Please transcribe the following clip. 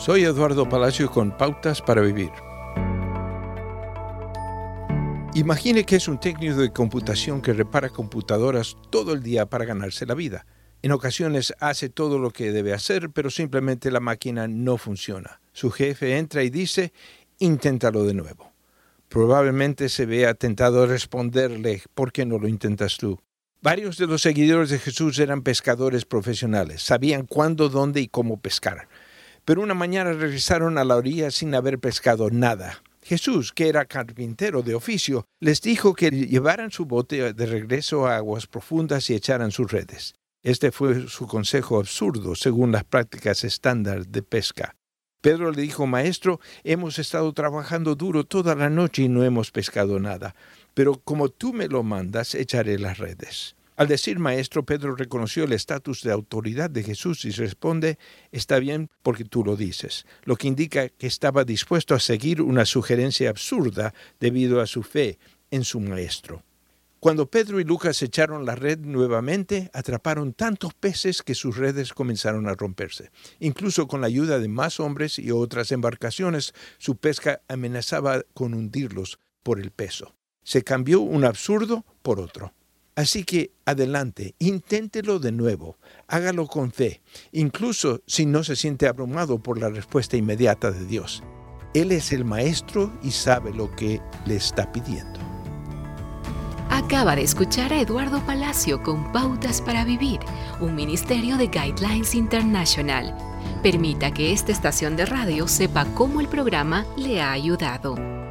Soy Eduardo Palacio con Pautas para Vivir. Imagine que es un técnico de computación que repara computadoras todo el día para ganarse la vida. En ocasiones hace todo lo que debe hacer, pero simplemente la máquina no funciona. Su jefe entra y dice, inténtalo de nuevo. Probablemente se vea tentado a responderle, ¿por qué no lo intentas tú? Varios de los seguidores de Jesús eran pescadores profesionales, sabían cuándo, dónde y cómo pescar pero una mañana regresaron a la orilla sin haber pescado nada. Jesús, que era carpintero de oficio, les dijo que llevaran su bote de regreso a aguas profundas y echaran sus redes. Este fue su consejo absurdo según las prácticas estándar de pesca. Pedro le dijo, Maestro, hemos estado trabajando duro toda la noche y no hemos pescado nada, pero como tú me lo mandas, echaré las redes. Al decir maestro, Pedro reconoció el estatus de autoridad de Jesús y responde, está bien porque tú lo dices, lo que indica que estaba dispuesto a seguir una sugerencia absurda debido a su fe en su maestro. Cuando Pedro y Lucas echaron la red nuevamente, atraparon tantos peces que sus redes comenzaron a romperse. Incluso con la ayuda de más hombres y otras embarcaciones, su pesca amenazaba con hundirlos por el peso. Se cambió un absurdo por otro. Así que adelante, inténtelo de nuevo, hágalo con fe, incluso si no se siente abrumado por la respuesta inmediata de Dios. Él es el Maestro y sabe lo que le está pidiendo. Acaba de escuchar a Eduardo Palacio con Pautas para Vivir, un ministerio de Guidelines International. Permita que esta estación de radio sepa cómo el programa le ha ayudado.